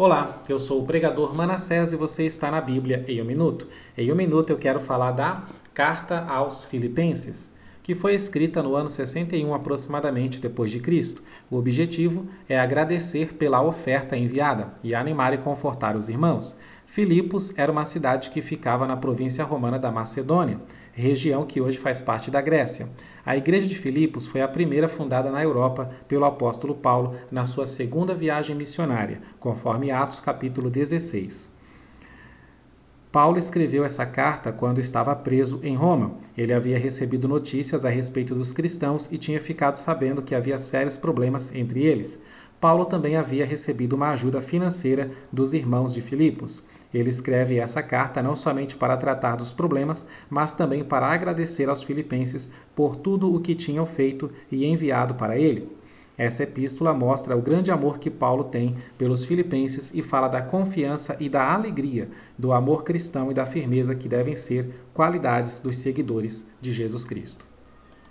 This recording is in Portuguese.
Olá, eu sou o pregador Manassés e você está na Bíblia em um minuto. Em um minuto eu quero falar da Carta aos Filipenses, que foi escrita no ano 61 aproximadamente depois de Cristo. O objetivo é agradecer pela oferta enviada e animar e confortar os irmãos. Filipos era uma cidade que ficava na província romana da Macedônia, região que hoje faz parte da Grécia. A igreja de Filipos foi a primeira fundada na Europa pelo apóstolo Paulo na sua segunda viagem missionária, conforme Atos capítulo 16. Paulo escreveu essa carta quando estava preso em Roma. Ele havia recebido notícias a respeito dos cristãos e tinha ficado sabendo que havia sérios problemas entre eles. Paulo também havia recebido uma ajuda financeira dos irmãos de Filipos. Ele escreve essa carta não somente para tratar dos problemas, mas também para agradecer aos filipenses por tudo o que tinham feito e enviado para ele. Essa epístola mostra o grande amor que Paulo tem pelos filipenses e fala da confiança e da alegria, do amor cristão e da firmeza que devem ser qualidades dos seguidores de Jesus Cristo.